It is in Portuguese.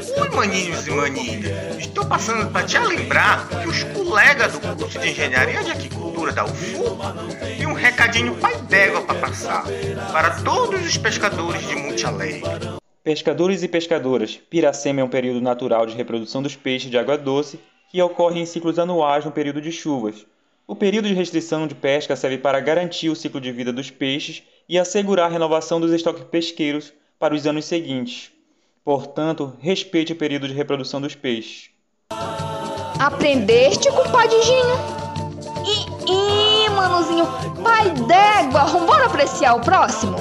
Oi, maninhos e maninhas. Estou passando para te lembrar que os colegas do curso de Engenharia de Aquicultura da UFU têm um recadinho pai d'égua para passar para todos os pescadores de Monte Alegre. Pescadores e pescadoras, Piracema é um período natural de reprodução dos peixes de água doce que ocorre em ciclos anuais no período de chuvas. O período de restrição de pesca serve para garantir o ciclo de vida dos peixes e assegurar a renovação dos estoques pesqueiros para os anos seguintes. Portanto, respeite o período de reprodução dos peixes. Aprendeste, compadinho? Ih, ih, manuzinho, pai d'égua, vambora apreciar o próximo?